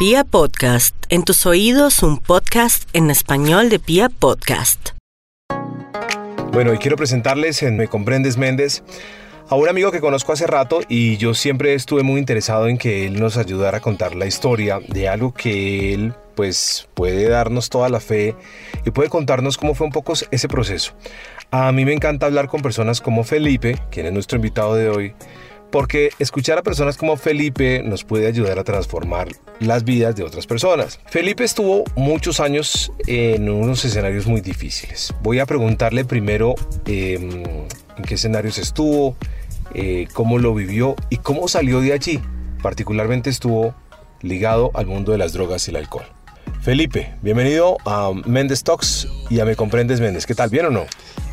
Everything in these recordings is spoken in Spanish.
Pia Podcast, en tus oídos un podcast en español de Pia Podcast. Bueno, y quiero presentarles en Me Comprendes Méndez a un amigo que conozco hace rato y yo siempre estuve muy interesado en que él nos ayudara a contar la historia de algo que él pues puede darnos toda la fe y puede contarnos cómo fue un poco ese proceso. A mí me encanta hablar con personas como Felipe, quien es nuestro invitado de hoy, porque escuchar a personas como Felipe nos puede ayudar a transformar las vidas de otras personas. Felipe estuvo muchos años en unos escenarios muy difíciles. Voy a preguntarle primero em, en qué escenarios estuvo, eh, cómo lo vivió y cómo salió de allí. Particularmente estuvo ligado al mundo de las drogas y el alcohol. Felipe, bienvenido a Méndez Talks y a Me Comprendes Méndez. ¿Qué tal? ¿Bien o no?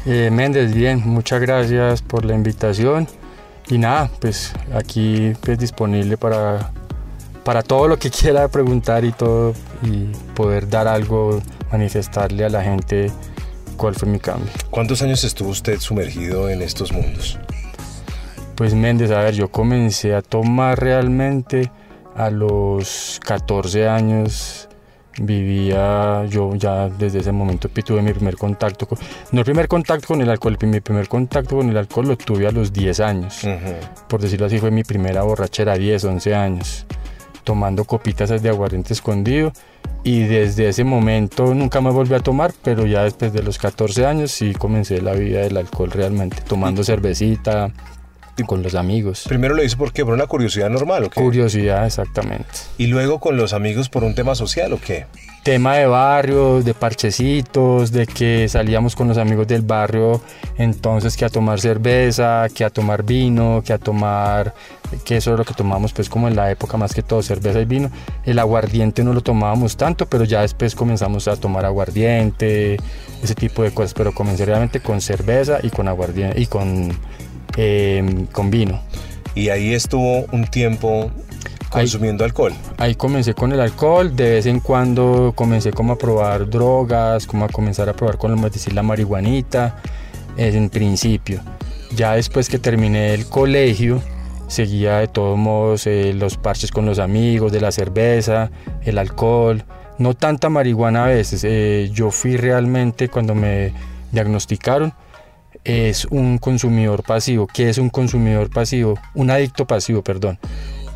Eh, Méndez, bien, muchas gracias por la invitación y nada, pues aquí pues disponible para, para todo lo que quiera preguntar y todo y poder dar algo, manifestarle a la gente cuál fue mi cambio. ¿Cuántos años estuvo usted sumergido en estos mundos? Pues Méndez, a ver, yo comencé a tomar realmente a los 14 años vivía yo ya desde ese momento tuve mi primer contacto con, no el primer contacto con el alcohol mi primer contacto con el alcohol lo tuve a los 10 años. Por decirlo así fue mi primera borrachera 10 11 años tomando copitas de aguardiente escondido y desde ese momento nunca me volví a tomar pero ya después de los 14 años sí comencé la vida del alcohol realmente tomando cervecita con los amigos. Primero lo hizo porque por una curiosidad normal, ¿o qué? Curiosidad, exactamente. ¿Y luego con los amigos por un tema social o qué? Tema de barrio, de parchecitos, de que salíamos con los amigos del barrio, entonces que a tomar cerveza, que a tomar vino, que a tomar, que eso es lo que tomamos pues como en la época más que todo, cerveza y vino. El aguardiente no lo tomábamos tanto, pero ya después comenzamos a tomar aguardiente, ese tipo de cosas, pero comencé realmente con cerveza y con aguardiente y con Em, con vino. Y ahí estuvo un tiempo consumiendo alcohol. Ahí comencé con el alcohol, de vez en cuando comencé como a probar drogas, como a comenzar a probar con decir, la marihuanita, en principio. Ya después que terminé el colegio, seguía de todos modos eh, los parches con los amigos, de la cerveza, el alcohol, no tanta marihuana a veces. Eh, yo fui realmente cuando me diagnosticaron, es un consumidor pasivo. ¿Qué es un consumidor pasivo? Un adicto pasivo, perdón.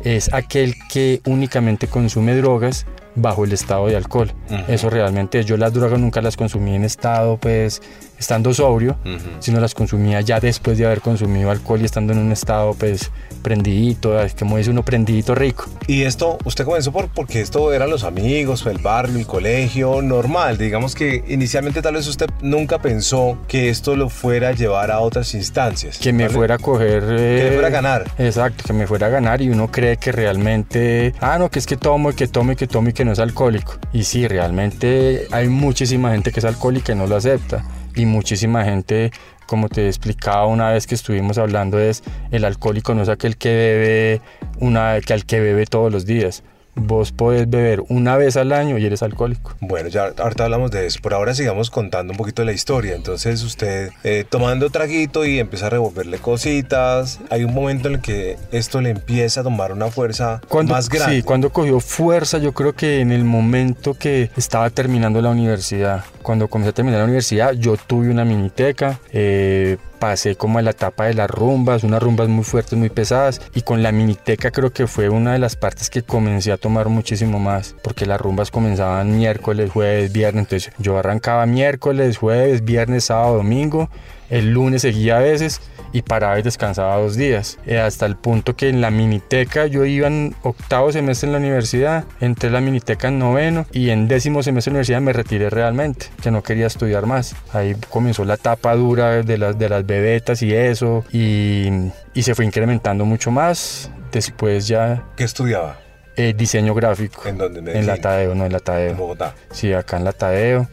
Es aquel que únicamente consume drogas bajo el estado de alcohol. Eso realmente, yo las drogas nunca las consumí en estado, pues, estando sobrio, sino las consumía ya después de haber consumido alcohol y estando en un estado, pues, prendidito, como dice uno, prendidito rico. Y esto, usted comenzó por, porque esto eran los amigos, el barrio, el colegio, normal. Digamos que inicialmente tal vez usted nunca pensó que esto lo fuera a llevar a otras instancias. Que me fuera a coger... que me fuera a eh, ganar. Exacto, que me fuera a ganar y uno cree que realmente, ah, no, que es que tomo y que tomo y que tomo y que no es alcohólico. Y sí, realmente hay muchísima gente que es alcohólica y no lo acepta y muchísima gente, como te explicaba una vez que estuvimos hablando, es el alcohólico no es aquel que bebe una que al que bebe todos los días vos podés beber una vez al año y eres alcohólico. Bueno, ya ahorita hablamos de eso. Por ahora sigamos contando un poquito de la historia. Entonces usted eh, tomando traguito y empieza a revolverle cositas. Hay un momento en el que esto le empieza a tomar una fuerza más grande. Sí, cuando cogió fuerza yo creo que en el momento que estaba terminando la universidad. Cuando comencé a terminar la universidad yo tuve una miniteca. Eh, pasé como a la etapa de las rumbas, unas rumbas muy fuertes, muy pesadas y con la miniteca creo que fue una de las partes que comencé a tomar muchísimo más porque las rumbas comenzaban miércoles, jueves, viernes, entonces yo arrancaba miércoles, jueves, viernes, sábado, domingo, el lunes seguía a veces y paraba y descansaba dos días. Eh, hasta el punto que en la miniteca yo iba en octavo semestre en la universidad, entré en la miniteca en noveno y en décimo semestre en la universidad me retiré realmente, que no quería estudiar más. Ahí comenzó la etapa dura de las, de las bebetas y eso y, y se fue incrementando mucho más. Después ya... ¿Qué estudiaba? Eh, diseño gráfico. ¿En dónde? En la Tadeo, no en la Tadeo. En Bogotá. Sí, acá en la Tadeo.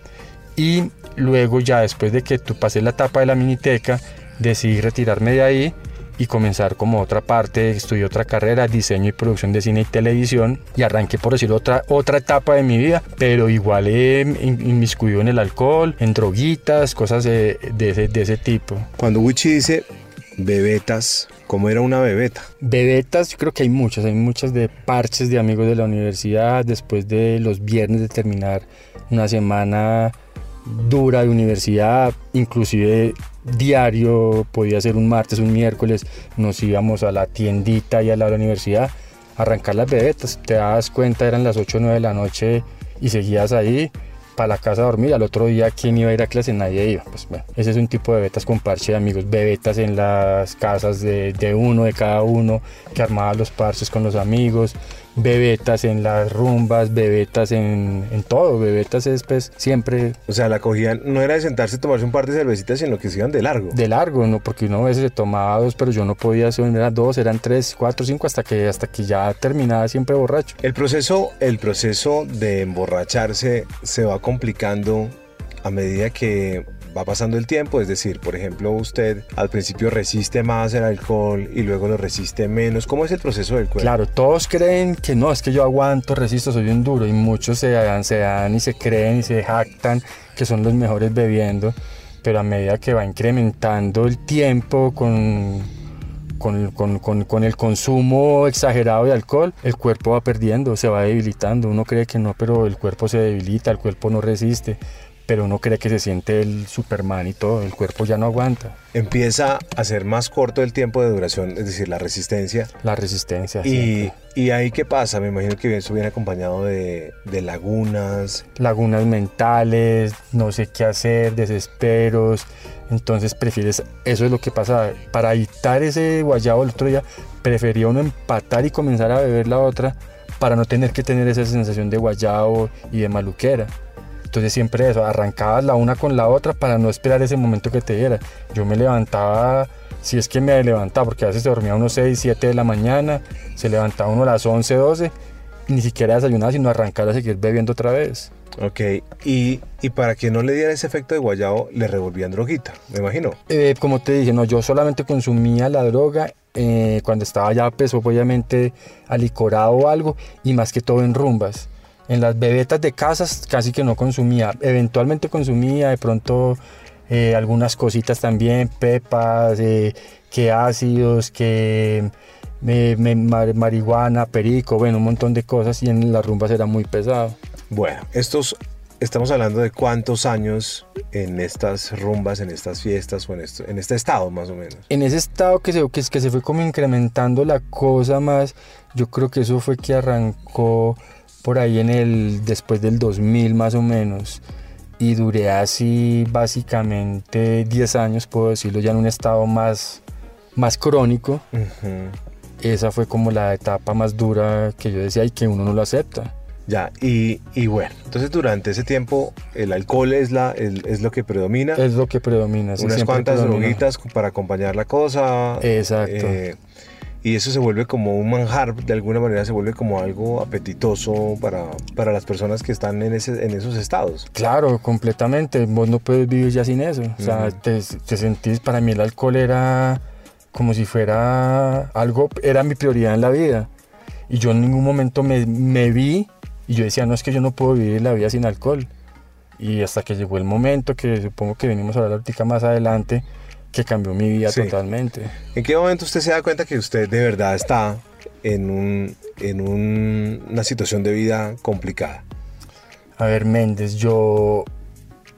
Y luego ya después de que tú pasé la etapa de la miniteca, decidí retirarme de ahí y comenzar como otra parte, estudié otra carrera, diseño y producción de cine y televisión y arranqué por decir otra, otra etapa de mi vida, pero igual he inmiscuido en el alcohol, en droguitas, cosas de, ese, de ese tipo. Cuando Wichi dice bebetas. ¿Cómo era una bebeta? Bebetas, yo creo que hay muchas, hay muchas de parches de amigos de la universidad, después de los viernes de terminar una semana dura de universidad, inclusive diario, podía ser un martes, un miércoles, nos íbamos a la tiendita y a la universidad a arrancar las bebetas, te das cuenta, eran las 8 o 9 de la noche y seguías ahí para la casa a dormir, al otro día quién iba a ir a clase, nadie iba. Pues bueno, ese es un tipo de bebetas con parche de amigos, bebetas en las casas de, de uno, de cada uno, que armaba los parches con los amigos, bebetas en las rumbas, bebetas en, en todo, bebetas es pues siempre... O sea, la cogían, no era de sentarse a tomarse un par de cervecitas, sino que se iban de largo. De largo, ¿no? Porque uno a veces se tomaba dos, pero yo no podía hacer, eran dos, eran tres, cuatro, cinco, hasta que, hasta que ya terminaba siempre borracho. El proceso, el proceso de emborracharse se va complicando a medida que va pasando el tiempo, es decir, por ejemplo, usted al principio resiste más el alcohol y luego lo resiste menos. ¿Cómo es el proceso del cuerpo? Claro, todos creen que no, es que yo aguanto, resisto, soy un duro y muchos se dan, se dan y se creen y se jactan que son los mejores bebiendo, pero a medida que va incrementando el tiempo con, con, con, con, el consumo exagerado de alcohol, el cuerpo va perdiendo, se va debilitando. Uno cree que no, pero el cuerpo se debilita, el cuerpo no resiste pero uno cree que se siente el Superman y todo, el cuerpo ya no aguanta. Empieza a ser más corto el tiempo de duración, es decir, la resistencia. La resistencia. Y, y ahí qué pasa, me imagino que eso viene acompañado de, de, lagunas. Lagunas mentales, no sé qué hacer, desesperos. Entonces prefieres, eso es lo que pasa, para evitar ese guayabo el otro día, prefería uno empatar y comenzar a beber la otra para no tener que tener esa sensación de guayabo y de maluquera. Entonces siempre eso, arrancabas la una con la otra para no esperar ese momento que te diera. Yo me levantaba, si es que me levantaba, porque a veces se dormía a unos 6, 7 de la mañana, se levantaba uno a las 11, 12, ni siquiera desayunaba, sino arrancar a seguir bebiendo otra vez. Ok, y, y, para que no le diera ese efecto de guayabo, le revolvían droguita, me imagino. Eh, como te dije, no, yo solamente consumía la droga eh, cuando estaba ya, pues obviamente alicorado o algo, y más que todo en rumbas. En las bebetas de casas casi que no consumía. Eventualmente consumía de pronto eh, algunas cositas también, pepas, eh, que ácidos, que me, me, marihuana, perico, bueno, un montón de cosas y en las rumbas era muy pesado. Bueno, estos estamos hablando de cuántos años en estas rumbas, en estas fiestas o en, esto, en este estado más o menos. En ese estado que se, que, que se fue como incrementando la cosa más, yo creo que eso fue que arrancó por ahí en el después del 2000 más o menos y duré así básicamente 10 años, puedo decirlo, ya en un estado más, más crónico. Uh -huh. Esa fue como la etapa más dura que yo decía y que uno no lo acepta. Ya, y, y bueno, entonces durante ese tiempo el alcohol es, la, el, es lo que predomina. Es lo que predomina. Sí, Unas cuantas predomina. droguitas para acompañar la cosa. Exacto. Eh, y eso se vuelve como un manjar, de alguna manera se vuelve como algo apetitoso para, para las personas que están en, ese, en esos estados. Claro, completamente, vos no puedes vivir ya sin eso, o sea, uh -huh. te, te, sentís, para mí el alcohol era como si fuera algo, era mi prioridad en la vida. Y yo en ningún momento me, me vi y yo decía, no es que yo no puedo vivir la vida sin alcohol. Y hasta que llegó el momento, que supongo que venimos a hablar ahorita más adelante, que cambió mi vida sí. totalmente. ¿En qué momento usted se da cuenta que usted de verdad está en, un, en un, una situación de vida complicada? A ver, Méndez, yo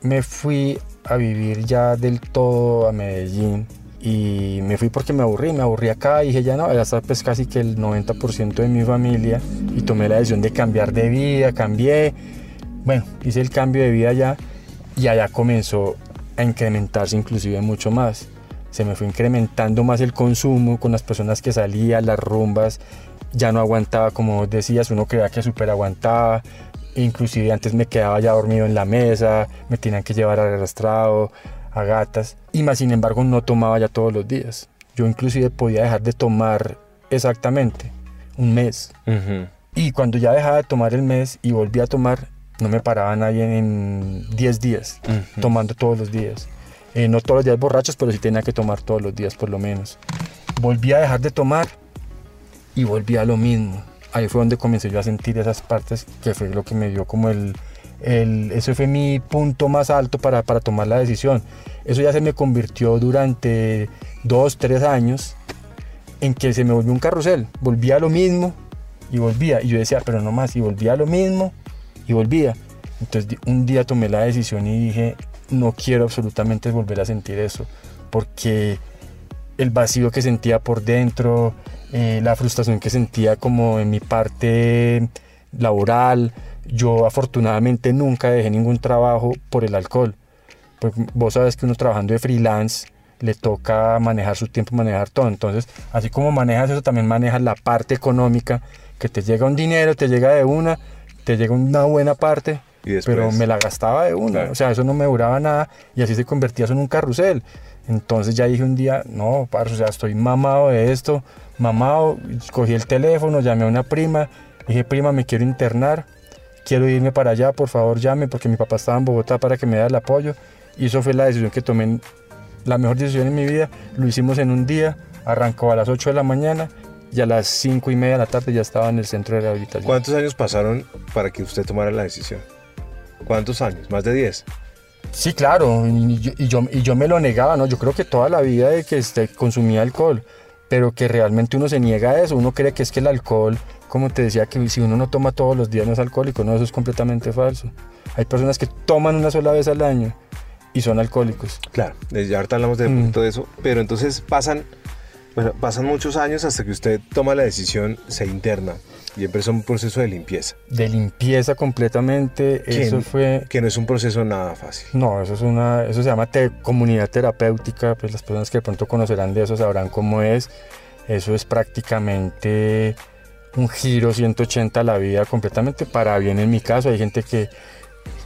me fui a vivir ya del todo a Medellín y me fui porque me aburrí, me aburrí acá y dije ya no, ya está pues casi que el 90% de mi familia y tomé la decisión de cambiar de vida, cambié, bueno, hice el cambio de vida ya y allá comenzó a incrementarse inclusive mucho más. Se me fue incrementando más el consumo con las personas que salía, las rumbas, ya no aguantaba como decías, uno creía que súper aguantaba, inclusive antes me quedaba ya dormido en la mesa, me tenían que llevar arrastrado, a gatas, y más sin embargo no tomaba ya todos los días. Yo inclusive podía dejar de tomar exactamente un mes. Uh -huh. Y cuando ya dejaba de tomar el mes y volví a tomar, no me paraba nadie en 10 días, uh -huh. tomando todos los días. Eh, no todos los días borrachos, pero sí tenía que tomar todos los días por lo menos. Volví a dejar de tomar y volví a lo mismo. Ahí fue donde comencé yo a sentir esas partes que fue lo que me dio como el, el, ese fue mi punto más alto para, para tomar la decisión. Eso ya se me convirtió durante dos, tres años en que se me volvió un carrusel. Volvía a lo mismo y volvía. Y yo decía, pero no más, y volvía a lo mismo y volvía. Entonces un día tomé la decisión y dije, no quiero absolutamente volver a sentir eso, porque el vacío que sentía por dentro, eh, la frustración que sentía como en mi parte laboral, yo afortunadamente nunca dejé ningún trabajo por el alcohol. Pues vos sabes que uno trabajando de freelance le toca manejar su tiempo, manejar todo. Entonces, así como manejas eso, también manejas la parte económica, que te llega un dinero, te llega de una, te llega una buena parte, pero me la gastaba de una. O sea, eso no me duraba nada y así se convertía eso en un carrusel. Entonces ya dije un día, no, parce, o sea, estoy mamado de esto, mamado, cogí el teléfono, llamé a una prima, dije, prima, me quiero internar, quiero irme para allá, por favor llame, porque mi papá estaba en Bogotá para que me dé el apoyo. Y eso fue la decisión que tomé, la mejor decisión en mi vida. Lo hicimos en un día, arrancó a las 8 de la mañana y a las 5 y media de la tarde ya estaba en el centro de rehabilitación. ¿Cuántos años pasaron para que usted tomara la decisión? ¿Cuántos años? ¿Más de 10? Sí, claro, y yo, y yo, me lo negaba, ¿no? Yo creo que toda la vida de que este, consumía alcohol, pero que realmente uno se niega a eso, uno cree que es que el alcohol, como te decía, que si uno no toma todos los días no es alcohólico, no, eso es completamente falso. Hay personas que toman una sola vez al año y son alcohólicos. Claro, ya ahorita hablamos del mm. de eso, pero entonces pasan, bueno, pasan muchos años hasta que usted toma la decisión, se interna y empezó un proceso de limpieza. De limpieza completamente. eso fue. Que no es un proceso nada fácil. No, eso es una. Eso se llama comunidad terapéutica. Pues las personas que de pronto conocerán de eso sabrán cómo es. Eso es prácticamente un giro 180 a la vida completamente para bien en mi caso. Hay gente que,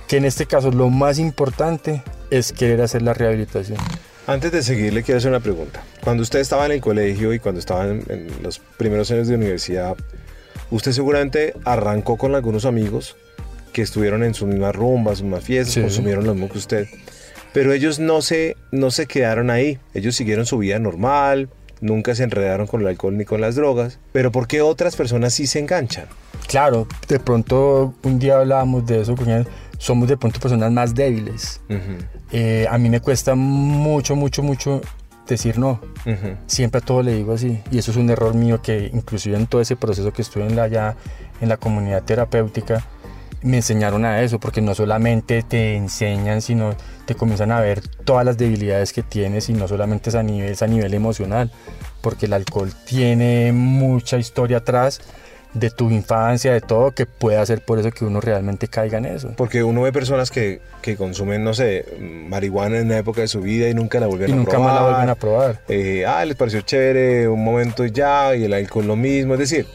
que en este caso lo más importante es querer hacer la rehabilitación. Antes de seguir, le quiero hacer una pregunta. Cuando usted estaba en el colegio y cuando estaba en los primeros años de universidad, Usted seguramente arrancó con algunos amigos que estuvieron en sus mismas rumbas, sus mismas fiestas, consumieron lo mismo que usted. Pero ellos no se, no se quedaron ahí. Ellos siguieron su vida normal, nunca se enredaron con el alcohol ni con las drogas. Pero ¿por qué otras personas sí se enganchan? Claro, de pronto un día hablábamos de eso con él. Somos de pronto personas más débiles. Eh, a mí me cuesta mucho, mucho, mucho decir no. Siempre a todo le digo así. Y eso es un error mío que inclusive en todo ese proceso que estuve en la, ya en la comunidad terapéutica, me enseñaron a eso, porque no solamente te enseñan, sino te comienzan a ver todas las debilidades que tienes y no solamente es a nivel, es a nivel emocional, porque el alcohol tiene mucha historia atrás de tu infancia, de todo, que puede hacer por eso que uno realmente caiga en eso. Porque uno ve personas que, que consumen, no sé, marihuana en la época de su vida y nunca la vuelven a probar. Y nunca más la vuelven a probar. Eh, ah, les pareció chévere un momento ya y el alcohol lo mismo. Es decir,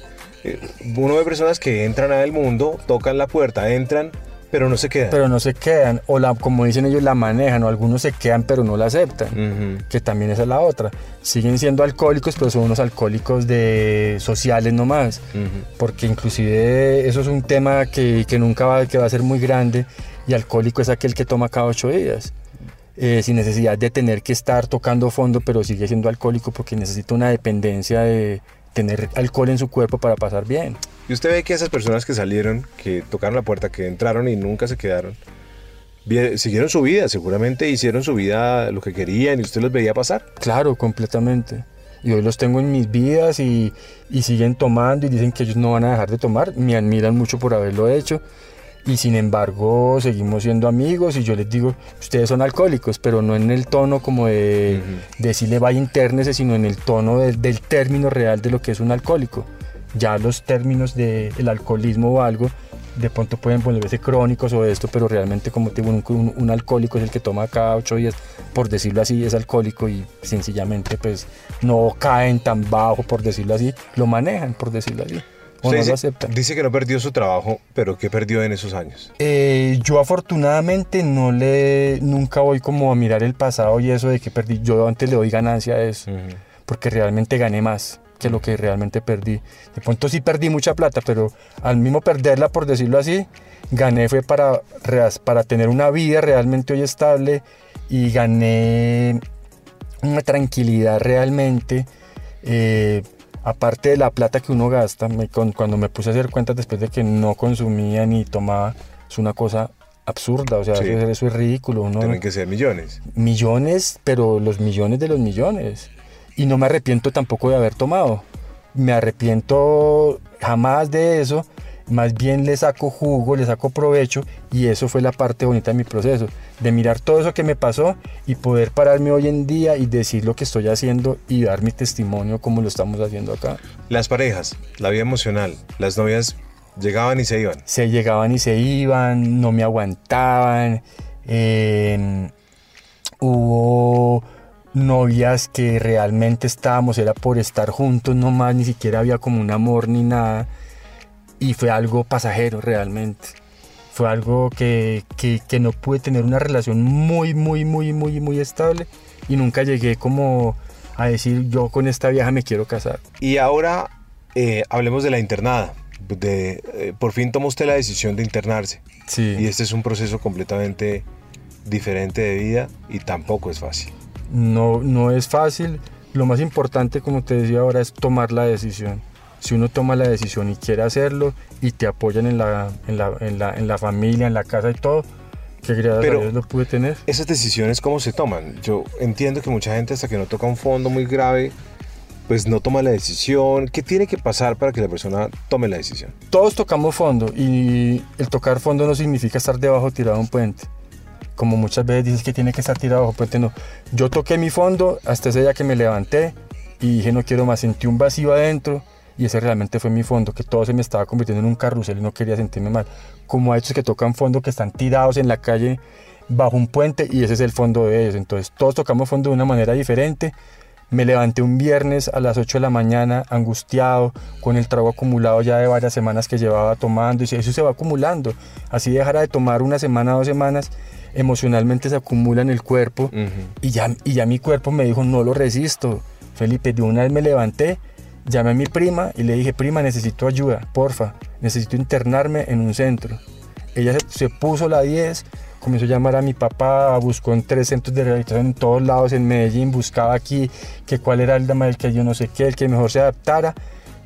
eh, uno ve personas que entran al mundo, tocan la puerta, entran pero no se quedan. Pero no se quedan, o la, como dicen ellos, la manejan, o algunos se quedan pero no la aceptan, que también esa es la otra. Siguen siendo alcohólicos, pero son unos alcohólicos de sociales nomás, porque inclusive eso es un tema que, que, nunca va, que va a ser muy grande, y alcohólico es aquel que toma cada ocho días. Eh, sin necesidad de tener que estar tocando fondo, pero sigue siendo alcohólico porque necesita una dependencia de tener alcohol en su cuerpo para pasar bien. Y usted ve que esas personas que salieron, que tocaron la puerta, que entraron y nunca se quedaron, siguieron su vida, seguramente hicieron su vida lo que querían y usted los veía pasar. Claro, completamente. Y hoy los tengo en mis vidas y, y siguen tomando y dicen que ellos no van a dejar de tomar. Me admiran mucho por haberlo hecho y sin embargo seguimos siendo amigos y yo les digo, ustedes son alcohólicos, pero no en el tono como de decirle vaya internese, sino en el tono del término real de lo que es un alcohólico ya los términos del alcoholismo o algo de pronto pueden volverse crónicos o esto, pero realmente como te digo, un, alcohólico es el que toma cada ocho días, por decirlo así, es alcohólico y sencillamente pues no caen tan bajo, por decirlo así, lo manejan, por decirlo así. O no dice, lo aceptan. Dice que no perdió su trabajo, pero ¿qué perdió en esos años? Eh, yo afortunadamente no le, nunca voy como a mirar el pasado y eso de que perdí. Yo antes le doy ganancia a eso, porque realmente gané más que lo que realmente perdí. De pronto sí perdí mucha plata, pero al mismo perderla, por decirlo así, gané fue para, para tener una vida realmente hoy estable y gané una tranquilidad realmente. Eh, aparte de la plata que uno gasta, cuando me puse a hacer cuentas después de que no consumía ni tomaba, es una cosa absurda, o sea, Sí. eso, eso es ridículo. Tienen que ser millones. millones, pero los millones de los millones. Y no me arrepiento tampoco de haber tomado. Me arrepiento jamás de eso. Más bien le saco jugo, le saco provecho y eso fue la parte bonita de mi proceso. De mirar todo eso que me pasó y poder pararme hoy en día y decir lo que estoy haciendo y dar mi testimonio como lo estamos haciendo acá. Las parejas, la vida emocional, las novias llegaban y se iban. se llegaban y se iban, no me aguantaban. eh, hubo novias que realmente estábamos, era por estar juntos nomás, ni siquiera había como un amor ni nada. Y fue algo pasajero realmente. Fue algo que, que, que no pude tener una relación muy, muy, muy, muy, muy estable. Y nunca llegué como a decir, yo con esta vieja me quiero casar. Y ahora eh, hablemos de la internada. De, eh, por fin tomó usted la decisión de internarse. Sí. Y este es un proceso completamente diferente de vida y tampoco es fácil. No, no es fácil. Lo más importante, como te decía ahora, es tomar la decisión. Si uno toma la decisión y quiere hacerlo y te apoyan en la, en la, en la, en la familia, en la casa y todo, que gracias Pero- a Dios lo pude tener. Esas decisiones, ¿cómo se toman? Yo entiendo que mucha gente hasta que no toca un fondo muy grave, pues no toma la decisión. ¿Qué tiene que pasar para que la persona tome la decisión? Todos tocamos fondo y el tocar fondo no significa estar debajo tirado de un puente. Como muchas veces dices que tiene que estar tirado bajo puente, no. Yo toqué mi fondo hasta ese día que me levanté y dije no quiero más, sentí un vacío adentro y ese realmente fue mi fondo, que todo se me estaba convirtiendo en un carrusel y no quería sentirme mal. Como hay estos que tocan fondo que están tirados en la calle bajo un puente y ese es el fondo de ellos. Entonces todos tocamos fondo de una manera diferente. Me levanté un viernes a las 8 de la mañana angustiado, con el trago acumulado ya de varias semanas que llevaba tomando, y eso se va acumulando. Así dejara de tomar una semana, dos semanas, emocionalmente se acumula en el cuerpo y ya, y ya mi cuerpo me dijo, no lo resisto. Felipe, de una vez me levanté, llamé a mi prima y le dije, prima, necesito ayuda, porfa, necesito internarme en un centro. Ella se, puso la 10, comenzó a llamar a mi papá, buscó en tres centros de rehabilitación en todos lados, en Medellín, buscaba aquí que cuál era el, dama- el que yo no sé qué, el que mejor se adaptara.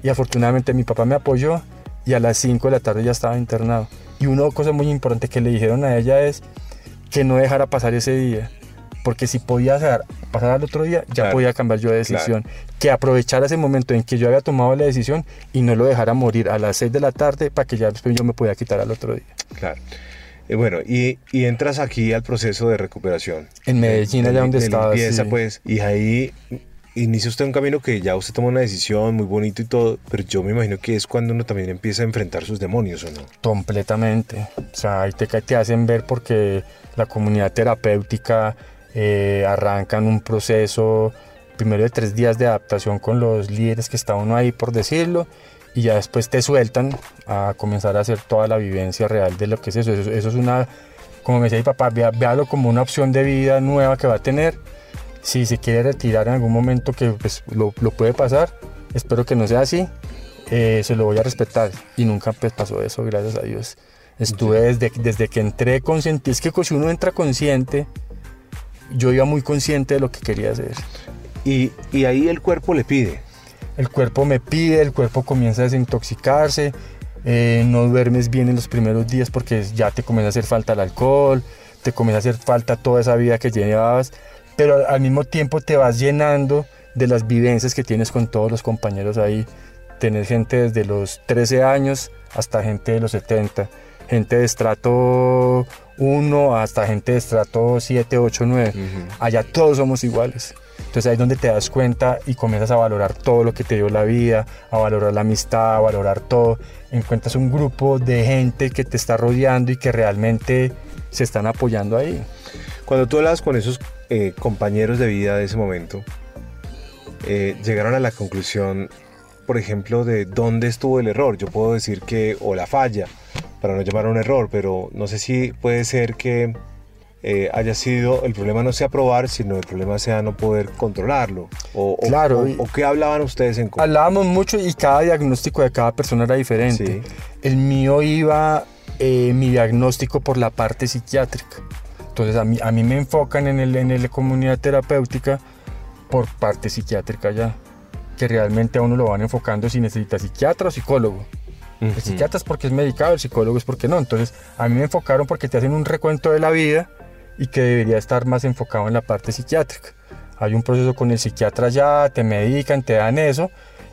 Y afortunadamente mi papá me apoyó y a las 5 de la tarde ya estaba internado. Y una cosa muy importante que le dijeron a ella es que no dejara pasar ese día. Porque si podía pasar al otro día, ya Claro, podía cambiar yo de decisión. Que aprovechara ese momento en que yo había tomado la decisión y no lo dejara morir a las 6 de la tarde para que ya después yo me podía quitar al otro día. Claro. Eh, bueno, y, y entras aquí al proceso de recuperación. En Medellín, De- allá de- donde de estaba. limpieza, sí. pues, y ahí inicia usted un camino que ya usted toma una decisión muy bonito y todo, pero yo me imagino que es cuando uno también empieza a enfrentar sus demonios, ¿o no? Completamente. O sea, ahí te, te hacen ver porque la comunidad terapéutica eh, arranca en un proceso primero de tres días de adaptación con los líderes que está uno ahí, por decirlo, y ya después te sueltan a comenzar a hacer toda la vivencia real de lo que es eso. Eso, eso es una, como me decía mi papá, vea- véalo como una opción de vida nueva que va a tener. Si se quiere retirar en algún momento que pues, lo, lo puede pasar, espero que no sea así, eh, se lo voy a respetar. Y nunca pues, pasó eso, gracias a Dios. Estuve desde, desde que entré consciente. Es que si uno entra consciente, yo iba muy consciente de lo que quería hacer. Y, y ahí el cuerpo le pide. El cuerpo me pide, el cuerpo comienza a desintoxicarse, eh, no duermes bien en los primeros días porque ya te comienza a hacer falta el alcohol, te comienza a hacer falta toda esa vida que llevabas, pero al- mismo tiempo te vas llenando de las vivencias que tienes con todos los compañeros ahí. Tener gente desde los 13 años hasta gente de los 70, gente de estrato 1 hasta gente de estrato 7, 8, 9 allá todos somos iguales. Entonces ahí es donde te das cuenta y comienzas a valorar todo lo que te dio la vida, a valorar la amistad, a valorar todo. Encuentras un grupo de gente que te está rodeando y que realmente se están apoyando ahí. Cuando tú hablas con esos eh, compañeros de vida de ese momento, eh, llegaron a la conclusión, por ejemplo, de dónde estuvo el error. Yo puedo decir que, o la falla, para no llamar a un error, pero no sé si puede ser que eh, haya sido, el problema no sea probar, sino el problema sea no poder controlarlo. O, Claro, o- o qué hablaban ustedes en. Hablábamos mucho y cada diagnóstico de cada persona era diferente. Sí. El mío iba, eh, mi diagnóstico por la parte psiquiátrica. Entonces a mí, a mí me enfocan en el, en el comunidad terapéutica por parte psiquiátrica ya. Que realmente a uno lo van enfocando si necesita psiquiatra o psicólogo. El psiquiatra es porque es medicado, el psicólogo es porque no. Entonces, a mí me enfocaron porque te hacen un recuento de la vida y que debería estar más enfocado en la parte psiquiátrica. Hay un proceso con el psiquiatra ya, te medican, te dan eso,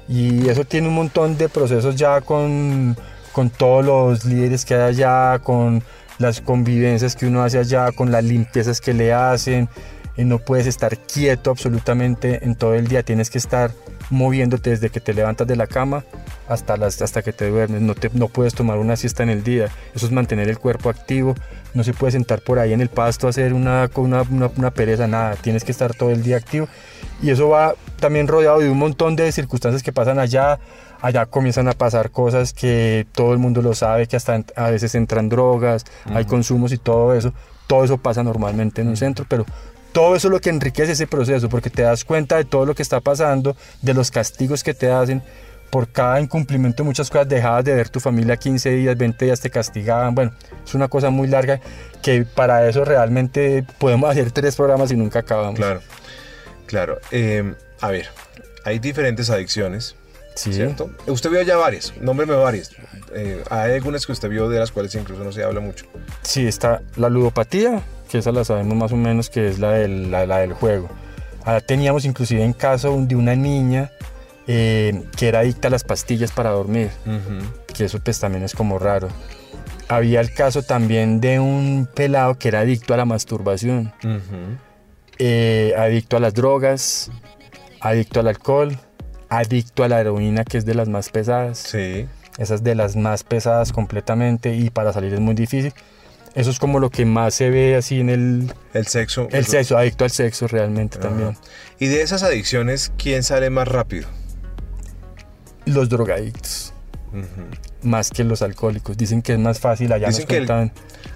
y eso tiene un montón de procesos ya con, con todos los líderes que hay allá, con las convivencias que uno hace allá, con las limpiezas que le hacen. Y no puedes estar quieto absolutamente en todo el día, tienes que estar moviéndote desde que te levantas de la cama hasta, las, hasta que te duermes. No, te, no puedes tomar una siesta en el día. Eso es mantener el cuerpo activo. No se puede sentar por ahí en el pasto a hacer una, una, una, pereza, nada. Tienes que estar todo el día activo. Y eso va también rodeado de un montón de circunstancias que pasan allá. Allá comienzan a pasar cosas que todo el mundo lo sabe, que hasta a veces entran drogas, hay consumos y todo eso. Todo eso pasa normalmente en un centro, pero todo eso es lo que enriquece ese proceso, porque te das cuenta de todo lo que está pasando, de los castigos que te hacen. Por cada incumplimiento de muchas cosas, dejabas de ver tu familia 15 días, 20 días te castigaban. Bueno, es una cosa muy larga que para eso realmente podemos hacer tres programas y nunca acabamos. Claro, claro. Em, a ver, hay diferentes adicciones. Sí. ¿Cierto? Usted vio ya varias, nómbreme varias. Eh, hay algunas que usted vio de las cuales incluso no se habla mucho. Sí, está la ludopatía, que esa la sabemos más o menos que es la del, la, del juego. Ahora teníamos inclusive en caso de una niña eh, que era adicta a las pastillas para dormir, que eso pues también es como raro. Había el caso también de un pelado que era adicto a la masturbación, eh, adicto a las drogas, adicto al alcohol, adicto a la heroína, que es de las más pesadas. Sí. Esa es de las más pesadas completamente y para salir es muy difícil. Eso es como lo que más se ve así en el... El sexo. El sexo, adicto al sexo realmente también. Y de esas adicciones, ¿quién sale más rápido? Los drogadictos. Más que los alcohólicos. Dicen que es más fácil allá Dicen que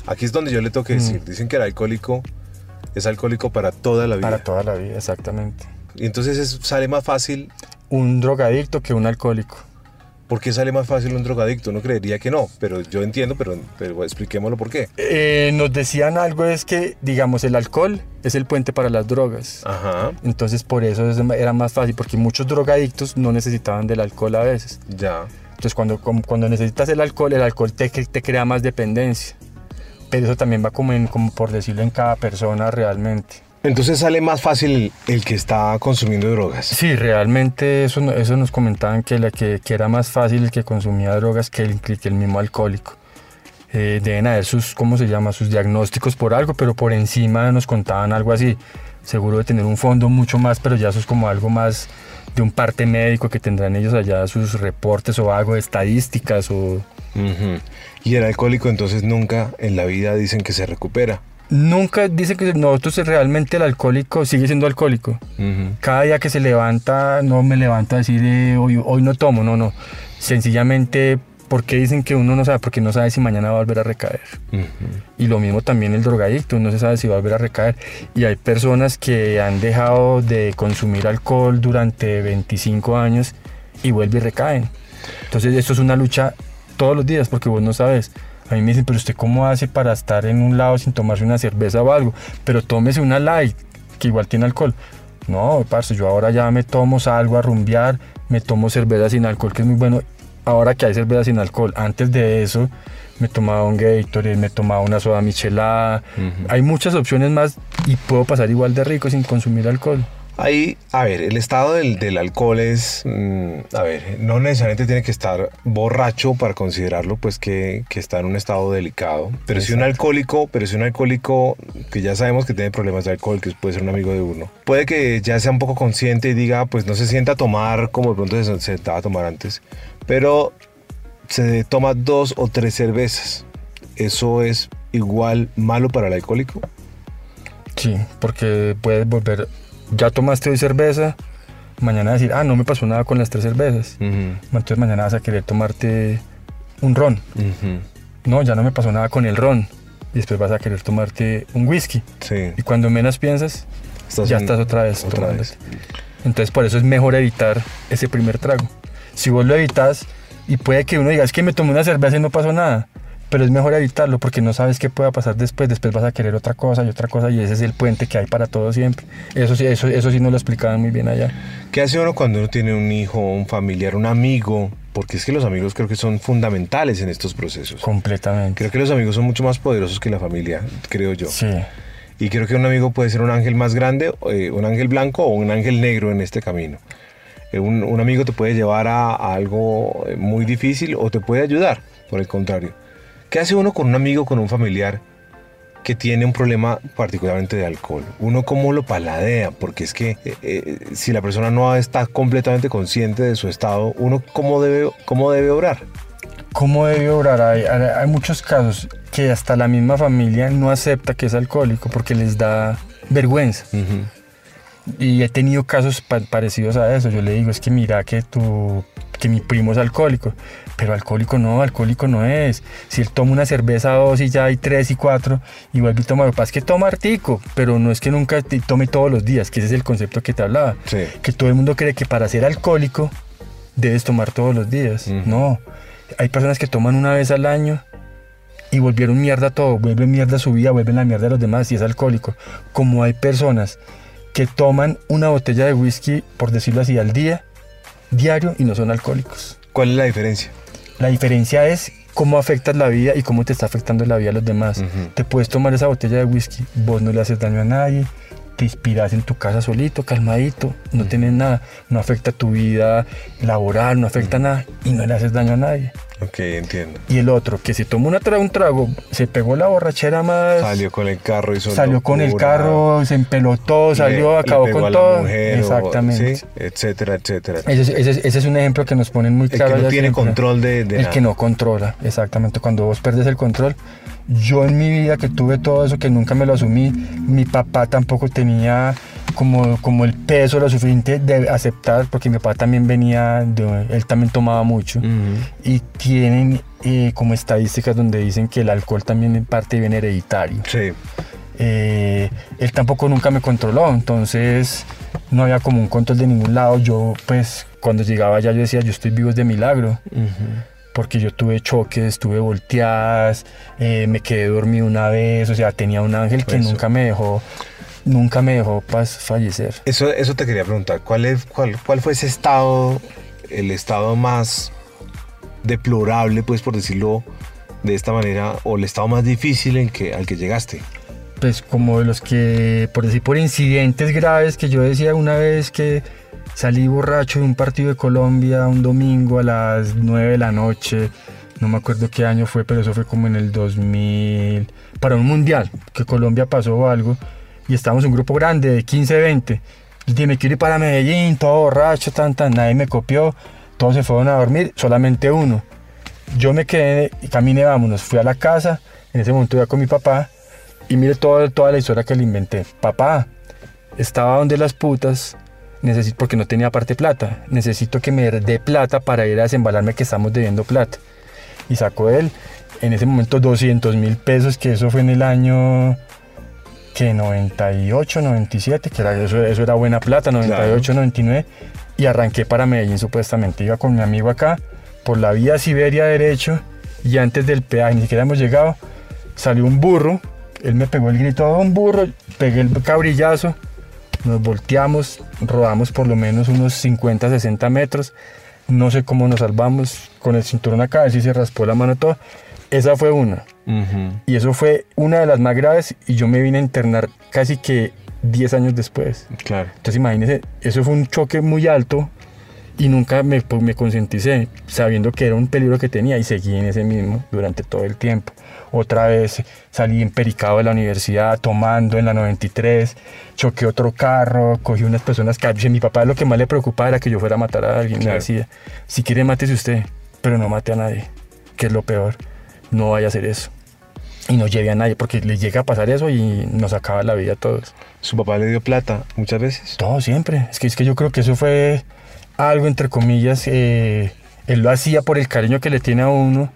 Aquí es donde yo le tengo que decir. Dicen que el alcohólico es alcohólico para toda la vida. Para toda la vida, exactamente. Y entonces sale más fácil... Un drogadicto que un alcohólico. ¿Por qué sale más fácil un drogadicto? No creería que no, pero yo entiendo, pero, pero expliquémoslo por qué. Eh, nos decían algo es que, digamos, el alcohol es el puente para las drogas. Ajá. Entonces por eso era más fácil, porque muchos drogadictos no necesitaban del alcohol a veces. Ya. Entonces cuando, cuando necesitas el alcohol, el alcohol te, te crea más dependencia. Pero eso también va como, en, como por decirlo en cada persona realmente. Entonces sale más fácil el que está consumiendo drogas. Sí, realmente eso, eso nos comentaban que, la, que, era más fácil el que consumía drogas que el, que el mismo alcohólico. Eh, deben haber sus, ¿cómo se llama? Sus diagnósticos por algo, pero por encima nos contaban algo así. Seguro de tener un fondo mucho más, pero ya eso es como algo más de un parte médico que tendrán ellos allá sus reportes o algo de estadísticas o... Y el alcohólico entonces nunca en la vida dicen que se recupera nunca dice que nosotros realmente el alcohólico sigue siendo alcohólico. Cada día que se levanta, no me levanta a decir eh, hoy, hoy no tomo, no, no. Sencillamente porque dicen que uno no sabe, porque no sabe si mañana va a volver a recaer. Y lo mismo también el drogadicto, no se sabe si va a volver a recaer. Y hay personas que han dejado de consumir alcohol durante 25 años y vuelven y recaen. Entonces esto es una lucha todos los días porque vos no sabes a mí me dicen, pero usted cómo hace para estar en un lado sin tomarse una cerveza o algo, pero tómese una light, que igual tiene alcohol. No, parce, yo ahora ya me tomo, salgo a rumbear, me tomo cerveza sin alcohol, que es muy bueno. Ahora que hay cerveza sin alcohol, antes de eso me tomaba un Gatorade, me tomaba una soda michelada. Hay muchas opciones más y puedo pasar igual de rico sin consumir alcohol. Ahí, a ver, el estado del, alcohol es, mm, a ver, no necesariamente tiene que estar borracho para considerarlo, pues que, está en un estado delicado. Pero si un alcohólico, pero si un alcohólico que ya sabemos que tiene problemas de alcohol, que puede ser un amigo de uno, puede que ya sea un poco consciente y diga, pues no se sienta a tomar como de pronto se sentaba a tomar antes, pero se toma dos o tres cervezas. ¿Eso es igual malo para el alcohólico? Sí, porque puede volver ya tomaste hoy cerveza, mañana decir, ah, no me pasó nada con las tres cervezas. Entonces mañana vas a querer tomarte un ron. No, ya no me pasó nada con el ron. Y después vas a querer tomarte un whisky. Y cuando menos piensas, ya estás otra vez otra vez. Entonces por eso es mejor evitar ese primer trago. Si vos lo evitas y puede que uno diga, es que me tomé una cerveza y no pasó nada pero es mejor evitarlo porque no sabes qué pueda pasar después, después vas a querer otra cosa y otra cosa y ese es el puente que hay para todo siempre. Eso sí, eso, eso sí nos lo explicaban muy bien allá. ¿Qué hace uno cuando uno tiene un hijo, un familiar, un amigo porque es que los amigos creo que son fundamentales en estos procesos. Completamente. Creo que los amigos son mucho más poderosos que la familia, creo yo. Sí. Y creo que un amigo puede ser un ángel más grande, eh, un ángel blanco o un ángel negro en este camino. Eh, un, un, amigo te puede llevar a, a, algo eh, muy difícil o te puede ayudar, por el contrario. ¿Qué hace uno con un amigo, con un familiar que tiene un problema particularmente de alcohol? Uno cómo lo paladea, porque es que eh, eh, si la persona no está completamente consciente de su estado, uno cómo debe, cómo debe obrar. ¿Cómo debe obrar? Hay, hay muchos casos que hasta la misma familia no acepta que es alcohólico porque les da vergüenza. Uh -huh. Y he tenido casos pa parecidos a eso. Yo le digo, es que mira que tu, que mi primo es alcohólico. Pero alcohólico no, alcohólico no es. Si él toma una cerveza dos y ya hay tres y cuatro y vuelve y toma, lo que es que toma artico, pero no es que nunca tome todos los días, que ese es el concepto que te hablaba. Sí. Que todo el mundo cree que para ser alcohólico debes tomar todos los días. Uh -huh. No, hay personas que toman una vez al año y volvieron mierda todo, vuelven mierda su vida, vuelven la mierda de los demás y es alcohólico. Como hay personas que toman una botella de whisky, por decirlo así, al día, diario y no son alcohólicos. ¿Cuál es la diferencia? La diferencia es cómo afectas la vida y cómo te está afectando la vida a los demás. Uh -huh. Te puedes tomar esa botella de whisky, vos no le haces daño a nadie, te inspiras en tu casa solito, calmadito, no uh -huh. tienes nada, no afecta tu vida laboral, no afecta uh -huh. nada y no le haces daño a nadie. Ok, entiendo. Y el otro, que se tomó una tra un trago, se pegó la borrachera más. Salió con el carro y Salió con el carro, se empelotó, salió, le, acabó le con a todo. Mujer, Exactamente. O, ¿sí? Etcétera, etcétera. Ese, ese, ese, es un ejemplo que nos ponen muy claro. El que no tiene control de, de El nada. que no controla, exactamente. Cuando vos perdes el control. Yo en mi vida que tuve todo eso, que nunca me lo asumí, mi papá tampoco tenía como, como el peso lo suficiente de aceptar, porque mi papá también venía, de, él también tomaba mucho, Uh -huh. y tienen eh, como estadísticas donde dicen que el alcohol también en parte viene hereditario. Sí. Eh, él tampoco nunca me controló, entonces no había como un control de ningún lado. Yo pues cuando llegaba allá yo decía, yo estoy vivo es de milagro. Uh -huh porque yo tuve choques, tuve volteadas, eh, me quedé dormido una vez, o sea, tenía un ángel que Eso. nunca me dejó, nunca me dejó paz fallecer. Eso, eso te quería preguntar, ¿cuál, es, cuál, ¿cuál fue ese estado, el estado más deplorable, pues por decirlo de esta manera, o el estado más difícil en que, al que llegaste? Pues como de los que, por decir, por incidentes graves que yo decía una vez que salí borracho de un partido de Colombia un domingo a las 9 de la noche. No me acuerdo qué año fue, pero eso fue como en el 2000. Para un mundial, que Colombia pasó algo. Y estábamos un grupo grande de 15, 20. Y dije, me quiero ir para Medellín, todo borracho, tan, tan. Nadie me copió. Todos se fueron a dormir, solamente uno. Yo me quedé y caminé, vámonos. Fui a la casa. En ese momento iba con mi papá. Y mire todo, toda la historia que le inventé. Papá, estaba donde las putas necesito, porque no tenía parte plata, necesito que me dé plata para ir a desembalarme que estamos debiendo plata. Y sacó él en ese momento 200 mil pesos, que eso fue en el año que 98, 97, que era, eso, eso era buena plata, 98, claro. 99, y arranqué para Medellín supuestamente. Iba con mi amigo acá, por la vía Siberia derecho, y antes del peaje, ni siquiera hemos llegado, salió un burro, él me pegó el grito, oh, un burro, pegué el cabrillazo, nos volteamos, rodamos por lo menos unos 50, 60 metros. No sé cómo nos salvamos con el cinturón acá, así se raspó la mano todo. Esa fue una. Uh -huh. Y eso fue una de las más graves y yo me vine a internar casi que 10 años después. Claro. Entonces imagínense, eso fue un choque muy alto y nunca me, pues, me concienticé sabiendo que era un peligro que tenía y seguí en ese mismo durante todo el tiempo. Otra vez salí empericado de la universidad tomando en la 93, choqué otro carro, cogí unas personas que mi papá lo que más le preocupaba era que yo fuera a matar a alguien. Claro. Me decía, si quiere mátese usted, pero no mate a nadie, que es lo peor. No vaya a hacer eso. Y no lleve a nadie, porque le llega a pasar eso y nos acaba la vida a todos. ¿Su papá le dio plata muchas veces? Todo, siempre. Es que, es que yo creo que eso fue algo, entre comillas, eh, él lo hacía por el cariño que le tiene a uno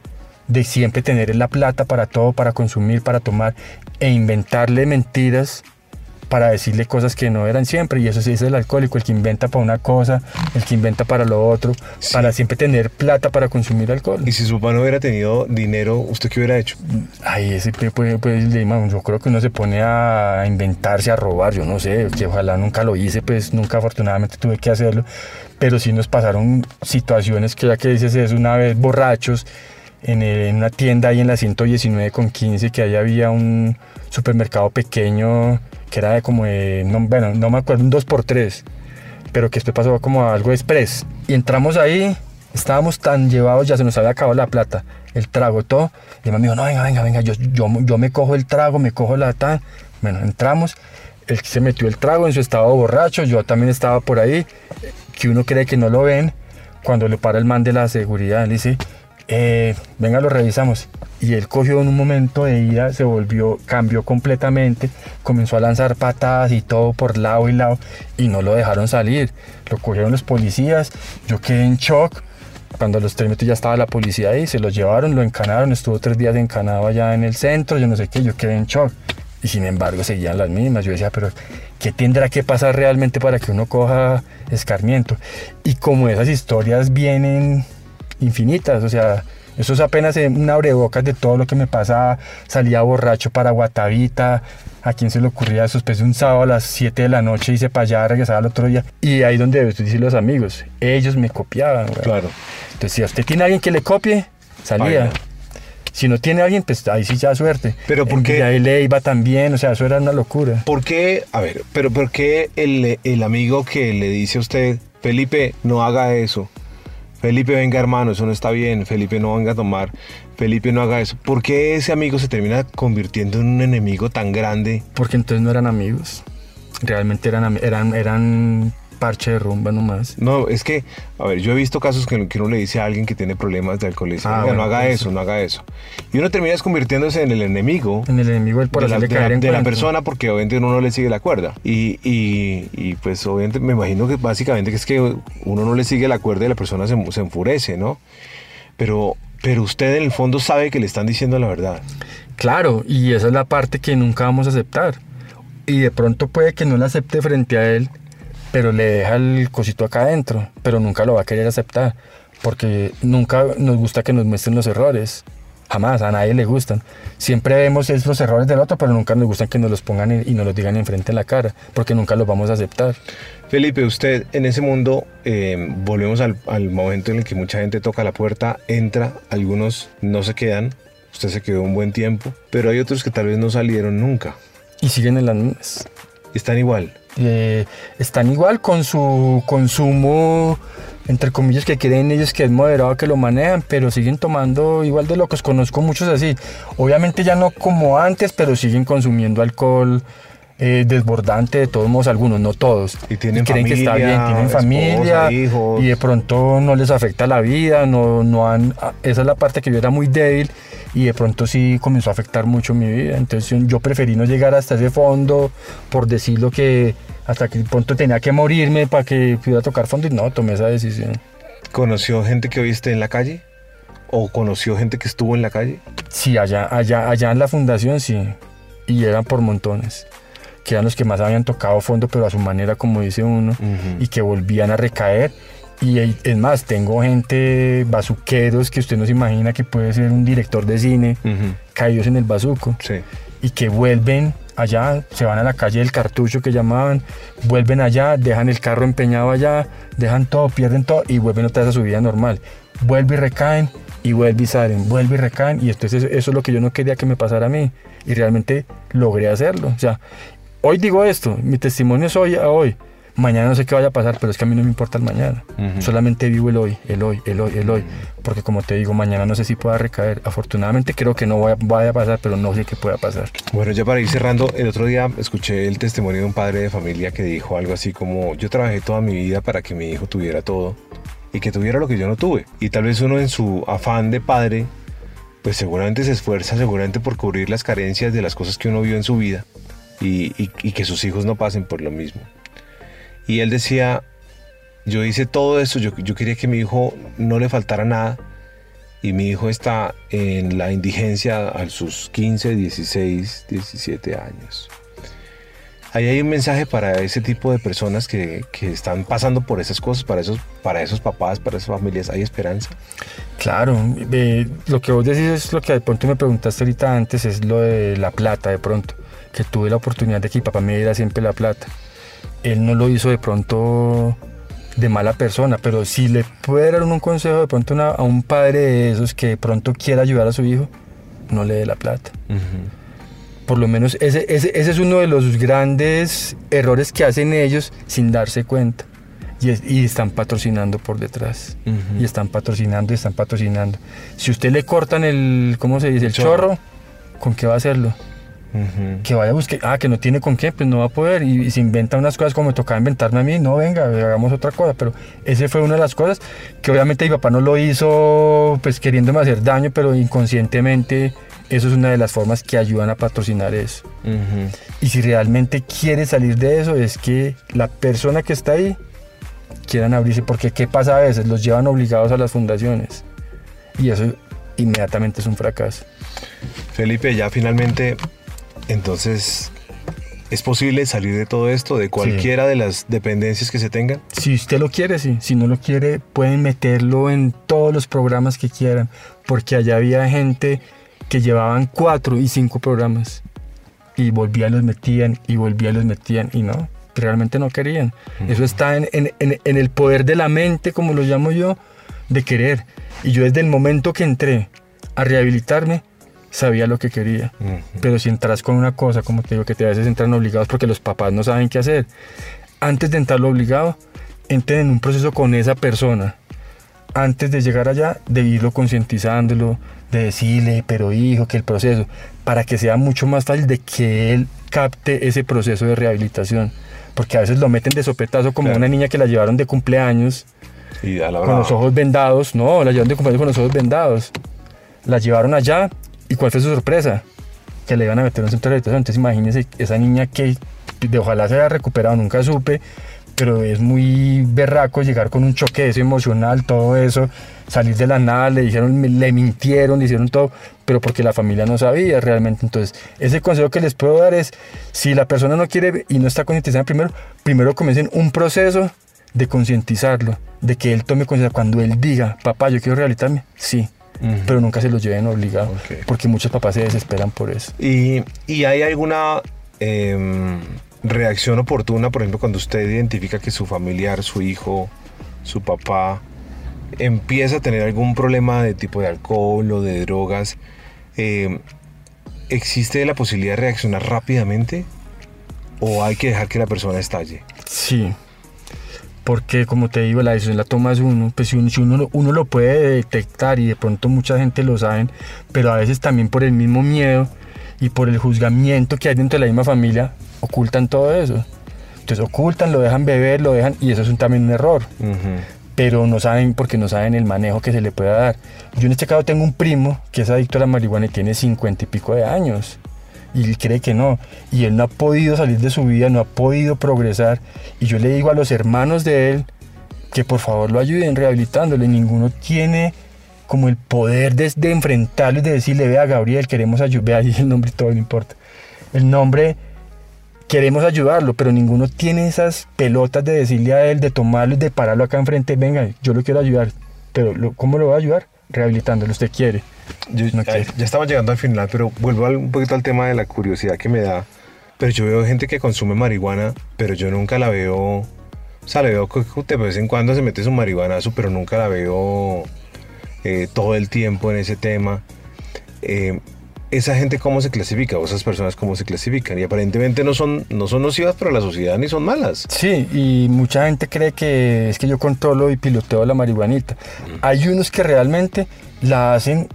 de siempre tener la plata para todo, para consumir, para tomar e inventarle mentiras para decirle cosas que no eran siempre. Y eso sí es el alcohólico, el que inventa para una cosa, el que inventa para lo otro, para siempre tener plata para consumir alcohol. Y si su papá no hubiera tenido dinero, ¿usted qué hubiera hecho? Ay, ese pues, pues, yo creo que uno se pone a inventarse, a robar, yo no sé, que ojalá nunca lo hice, pues nunca afortunadamente tuve que hacerlo, pero sí nos pasaron situaciones que ya que dices es una vez borrachos en, en una tienda ahí en la 119 con 15 que ahí había un supermercado pequeño que era como de, no, bueno, no me acuerdo, un 2x3, pero que después pasó como algo express. Y entramos ahí, estábamos tan llevados, ya se nos había acabado la plata, el trago, todo. Y mi me dijo, no, venga, venga, venga, yo, yo, yo me cojo el trago, me cojo la tan. Bueno, entramos, él se metió el trago en su estado borracho, yo también estaba por ahí, que uno cree que no lo ven. Cuando le para el man de la seguridad, él dice, eh, venga, lo revisamos. Y él cogió en un momento de ira, se volvió, cambió completamente, comenzó a lanzar patadas y todo por lado y lado, y no lo dejaron salir. Lo cogieron los policías, yo quedé en shock. Cuando los tres ya estaba la policía ahí, se lo llevaron, lo encanaron, estuvo tres días encanado allá en el centro, yo no sé qué, yo quedé en shock. Y sin embargo seguían las mismas. Yo decía, pero ¿qué tendrá que pasar realmente para que uno coja escarmiento? Y como esas historias vienen infinitas, o sea, eso es apenas un abrebocas de todo lo que me pasaba. Salía borracho para Guatavita. ¿A quién se le ocurría eso? Después de un sábado a las 7 de la noche hice para allá, regresaba al otro día. Y ahí donde usted dice los amigos, ellos me copiaban. Claro. Entonces, si usted tiene alguien que le copie, salía. Si no tiene alguien, pues ahí sí ya suerte. Pero ¿por qué? ahí le iba también, o sea, eso era una locura. ¿Por qué? A ver, pero ¿por qué el, el amigo que le dice a usted, Felipe, no haga eso? Felipe, venga hermano, eso no está bien, Felipe no venga a tomar, Felipe no haga eso. ¿Por qué ese amigo se termina convirtiendo en un enemigo tan grande? Porque entonces no eran amigos, realmente eran, eran, eran parche de rumba nomás. No, es que, a ver, yo he visto casos que, uno le dice a alguien que tiene problemas de alcoholismo, ah, no haga eso, no haga eso. Y uno termina convirtiéndose en el enemigo. En el enemigo por de, la, de, la, persona porque obviamente uno no le sigue la cuerda. Y, y, y, pues obviamente me imagino que básicamente que es que uno no le sigue la cuerda y la persona se, se enfurece, ¿no? Pero, pero usted en el fondo sabe que le están diciendo la verdad. Claro, y esa es la parte que nunca vamos a aceptar. Y de pronto puede que no la acepte frente a él, pero le deja el cosito acá adentro, pero nunca lo va a querer aceptar, porque nunca nos gusta que nos muestren los errores. Jamás, a nadie le gustan. Siempre vemos los errores del otro, pero nunca nos gustan que nos los pongan y nos los digan enfrente en la cara, porque nunca los vamos a aceptar. Felipe, usted en ese mundo, eh, volvemos al, al, momento en el que mucha gente toca la puerta, entra, algunos no se quedan, usted se quedó un buen tiempo, pero hay otros que tal vez no salieron nunca. Y siguen en las mismas. Están igual. Eh, están igual con su consumo, entre comillas, que creen ellos que es moderado, que lo manejan, pero siguen tomando igual de locos. Conozco muchos así. Obviamente ya no como antes, pero siguen consumiendo alcohol. Eh, desbordante de todos modos algunos, no todos. Y tienen creen que está bien, tienen familia y de pronto no les afecta la vida, no, no han, esa es la parte que yo era muy débil y de pronto sí comenzó a afectar mucho mi vida. Entonces yo preferí no llegar hasta ese fondo, por decirlo que hasta que pronto tenía que morirme para que pudiera tocar fondo y no, tomé esa decisión. ¿Conoció gente que viste en la calle? ¿O conoció gente que estuvo en la calle? Sí, allá, allá, allá en la fundación sí. Y eran por montones. Que eran los que más habían tocado fondo, pero a su manera, como dice uno, y que volvían a recaer y es más, tengo gente, bazuqueros, que usted no se imagina que puede ser un director de cine, caídos en el bazuco. Y que vuelven allá, se van a la calle del cartucho que llamaban, vuelven allá, dejan el carro empeñado allá, dejan todo, pierden todo y vuelven otra vez a su vida normal. Vuelven y recaen y vuelven y salen, vuelven y recaen. Y entonces eso es lo que yo no quería que me pasara a mí. Y realmente logré hacerlo. O sea, hoy digo esto, mi testimonio es hoy a hoy mañana no sé qué vaya a pasar, pero es que a mí no me importa el mañana. Solamente vivo el hoy, el hoy, el hoy, el hoy. Porque como te digo, mañana no sé si pueda recaer. Afortunadamente creo que no vaya, a pasar, pero no sé qué pueda pasar. Bueno, ya para ir cerrando, el otro día escuché el testimonio de un padre de familia que dijo algo así como, yo trabajé toda mi vida para que mi hijo tuviera todo y que tuviera lo que yo no tuve. Y tal vez uno en su afán de padre, pues seguramente se esfuerza seguramente por cubrir las carencias de las cosas que uno vio en su vida y que sus hijos no pasen por lo mismo. Y él decía, yo hice todo eso, yo, quería que mi hijo no le faltara nada. Y mi hijo está en la indigencia a sus 15, 16, 17 años. Ahí hay un mensaje para ese tipo de personas que, están pasando por esas cosas, para esos, para esos papás, para esas familias. ¿Hay esperanza? Claro, lo que vos decís es lo que de pronto me preguntaste ahorita antes, es lo de la plata de pronto, que tuve la oportunidad de que mi papá me diera siempre la plata. Él no lo hizo de pronto de mala persona, pero si le puede dar un consejo de pronto a un padre de esos que de pronto quiera ayudar a su hijo, no le dé la plata. Por lo menos ese, ese, ese, es uno de los grandes errores que hacen ellos sin darse cuenta. Y, y están patrocinando por detrás. Y están patrocinando y están patrocinando. Si usted le cortan el, ¿cómo se dice? El, chorro, ¿con qué va a hacerlo? Que vaya a buscar, ah, que no tiene con qué, pues no va a poder. Y, se inventa unas cosas como me tocaba inventarme a mí, no, venga, hagamos otra cosa. Pero ese fue una de las cosas que obviamente mi papá no lo hizo pues queriéndome hacer daño, pero inconscientemente eso es una de las formas que ayudan a patrocinar eso. Y si realmente quiere salir de eso, es que la persona que está ahí quieran abrirse, porque ¿qué pasa a veces? Los llevan obligados a las fundaciones. Y eso inmediatamente es un fracaso. Felipe, ya finalmente entonces, ¿es posible salir de todo esto, de cualquiera de las dependencias que se tengan? Si usted lo quiere, sí. Si no lo quiere, pueden meterlo en todos los programas que quieran, porque allá había gente que llevaban cuatro y cinco programas y volvían, los metían y volvían, los metían y no, realmente no querían. Eso está en, en el poder de la mente, como lo llamo yo, de querer. Y yo desde el momento que entré a rehabilitarme, sabía lo que quería. Pero si entras con una cosa, como te digo, que te a veces entran obligados porque los papás no saben qué hacer, antes de entrar obligado, entren en un proceso con esa persona. Antes de llegar allá, de irlo concientizándolo, de decirle, pero hijo, que el proceso, para que sea mucho más fácil de que él capte ese proceso de rehabilitación. Porque a veces lo meten de sopetazo como una niña que la llevaron de cumpleaños con los ojos vendados. No, la llevaron de cumpleaños con los ojos vendados. La llevaron allá ¿Y cuál fue su sorpresa? Que le iban a meter un centro de rehabilitación. Entonces imagínense esa niña que de ojalá se haya recuperado, nunca supe, pero es muy berraco llegar con un choque eso emocional, todo eso, salir de la nada, le dijeron, le mintieron, le hicieron todo, pero porque la familia no sabía realmente. Entonces, ese consejo que les puedo dar es, si la persona no quiere y no está concientizada primero, primero comiencen un proceso de concientizarlo, de que él tome conciencia. Cuando él diga, papá, yo quiero rehabilitarme, sí, pero nunca se los lleven obligados, porque muchos papás se desesperan por eso. ¿Y, y hay alguna em, reacción oportuna, por ejemplo, cuando usted identifica que su familiar, su hijo, su papá, empieza a tener algún problema de tipo de alcohol o de drogas? Em, ¿Existe la posibilidad de reaccionar rápidamente? ¿O hay que dejar que la persona estalle? Sí, porque como te digo, la decisión la tomas uno, pues si uno, uno, lo puede detectar y de pronto mucha gente lo sabe, pero a veces también por el mismo miedo y por el juzgamiento que hay dentro de la misma familia, ocultan todo eso. Entonces ocultan, lo dejan beber, lo dejan, y eso es también un error. Pero no saben porque no saben el manejo que se le puede dar. Yo en este caso tengo un primo que es adicto a la marihuana y tiene cincuenta y pico de años y él cree que no. Y él no ha podido salir de su vida, no ha podido progresar. Y yo le digo a los hermanos de él que por favor lo ayuden rehabilitándole. Ninguno tiene como el poder de, enfrentarlo y de decirle, vea Gabriel, queremos ayudar, ahí el nombre todo, no importa. El nombre, queremos ayudarlo, pero ninguno tiene esas pelotas de decirle a él, de tomarlo y de pararlo acá enfrente, venga, yo lo quiero ayudar. Pero ¿cómo lo va a ayudar? Rehabilitándolo, usted quiere ya, estamos llegando al final, pero vuelvo un poquito al tema de la curiosidad que me da. Pero yo veo gente que consume marihuana, pero yo nunca la veo. O sea, le veo que de vez en cuando se mete su marihuanazo, pero nunca la veo eh, todo el tiempo en ese tema. Eh, esa gente cómo se clasifica o esas personas cómo se clasifican y aparentemente no son no son nocivas para la sociedad ni son malas. Sí, y mucha gente cree que es que yo controlo y piloteo la marihuanita. Hay unos que realmente la hacen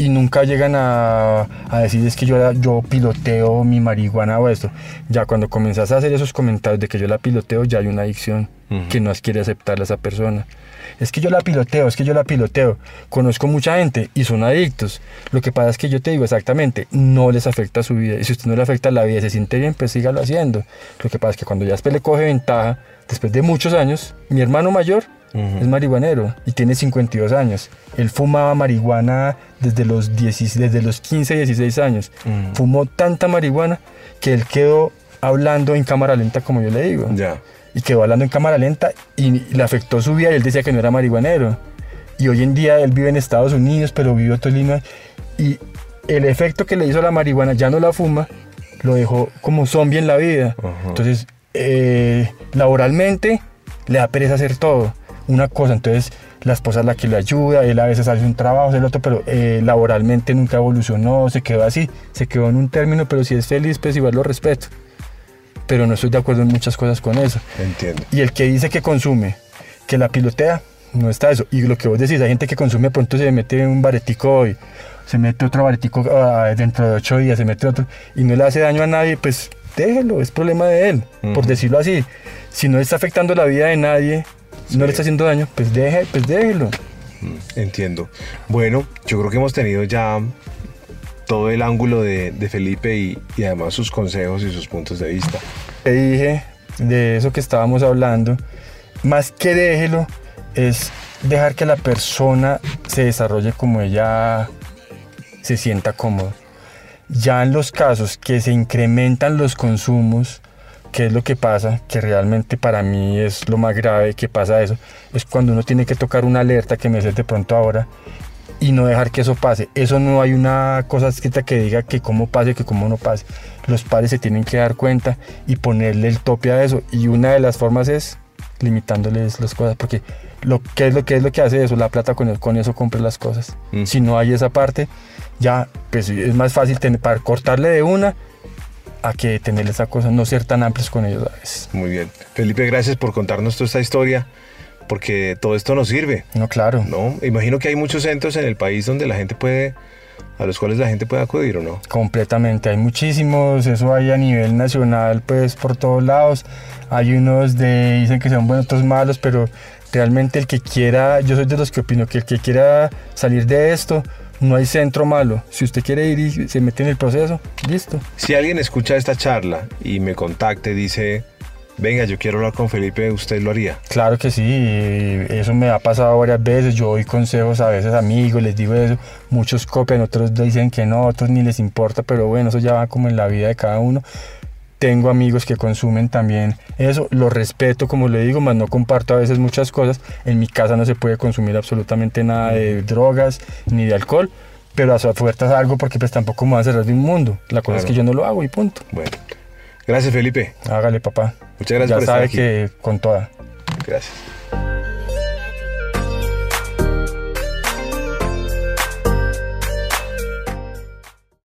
y nunca llegan a, decir es que yo, yo piloteo mi marihuana o esto. Ya cuando comienzas a hacer esos comentarios de que yo la piloteo, ya hay una adicción que no quiere aceptar a esa persona. Es que yo la piloteo, es que yo la piloteo. Conozco mucha gente y son adictos. Lo que pasa es que yo te digo exactamente, no les afecta su vida. Y si usted no le afecta la vida y se siente bien, pues sígalo haciendo. Lo que pasa es que cuando ya después le coge ventaja, después de muchos años, mi hermano mayor es marihuanero y tiene 52 años. Él fumaba marihuana desde los, 10, desde los 15, 16 años. Fumó tanta marihuana que él quedó hablando en cámara lenta, como yo le digo. Ya. Y quedó hablando en cámara lenta y le afectó su vida y él decía que no era marihuanero. Y hoy en día él vive en Estados Unidos, pero vive en Tolima. Y el efecto que le hizo la marihuana, ya no la fuma, lo dejó como zombie en la vida. Entonces, eh, laboralmente, le da pereza hacer todo. Una cosa, entonces la esposa es la que le ayuda, él a veces hace un trabajo, hace el otro, pero eh, laboralmente nunca evolucionó, se quedó así, se quedó en un término, pero si es feliz, pues igual lo respeto. Pero no estoy de acuerdo en muchas cosas con eso. Entiendo. Y el que dice que consume, que la pilotea, no está eso. Y lo que vos decís, hay gente que consume, pronto se mete un baretico hoy, se mete otro baretico ah, dentro de ocho días, se mete otro, y no le hace daño a nadie, pues déjelo, es problema de él, por decirlo así. Si no está afectando la vida de nadie, no le está haciendo daño, pues, deje, pues déjelo. Mm, entiendo. Bueno, yo creo que hemos tenido ya todo el ángulo de, Felipe y, y, además sus consejos y sus puntos de vista. Te dije de eso que estábamos hablando, más que déjelo, es dejar que la persona se desarrolle como ella se sienta cómoda. Ya en los casos que se incrementan los consumos, ¿qué es lo que pasa? Que realmente para mí es lo más grave que pasa eso. Es cuando uno tiene que tocar una alerta que me hace de pronto ahora y no dejar que eso pase. Eso no hay una cosa escrita que diga que cómo pase, que cómo no pase. Los padres se tienen que dar cuenta y ponerle el tope a eso. Y una de las formas es limitándoles las cosas, porque lo que es lo que es lo que hace eso, la plata con, con eso compra las cosas. Mm. Si no hay esa parte, ya pues es más fácil tener, para cortarle de una a que tener esa cosa, no ser tan amplios con ellos a veces. Muy bien. Felipe, gracias por contarnos toda esta historia, porque todo esto nos sirve. No, claro. ¿no? Imagino que hay muchos centros en el país donde la gente puede a los cuales la gente puede acudir o no. Completamente, hay muchísimos, eso hay a nivel nacional, pues por todos lados. Hay unos de, dicen que son buenos, otros malos, pero realmente el que quiera, yo soy de los que opino que el que quiera salir de esto, no hay centro malo. Si usted quiere ir y se mete en el proceso, listo. Si alguien escucha esta charla y me contacte, dice, venga, yo quiero hablar con Felipe, ¿usted lo haría? Claro que sí, eso me ha pasado varias veces, yo doy consejos a veces a amigos, les digo eso, muchos copian, otros dicen que no, otros ni les importa, pero bueno, eso ya va como en la vida de cada uno. Tengo amigos que consumen también eso, lo respeto como le digo, más no comparto a veces muchas cosas. En mi casa no se puede consumir absolutamente nada de drogas ni de alcohol, pero a su fuerza algo porque pues tampoco me va a cerrar de un mundo. La cosa es que yo no lo hago y punto. Bueno, gracias Felipe. Hágale papá. Muchas gracias ya sabe que con toda. Gracias.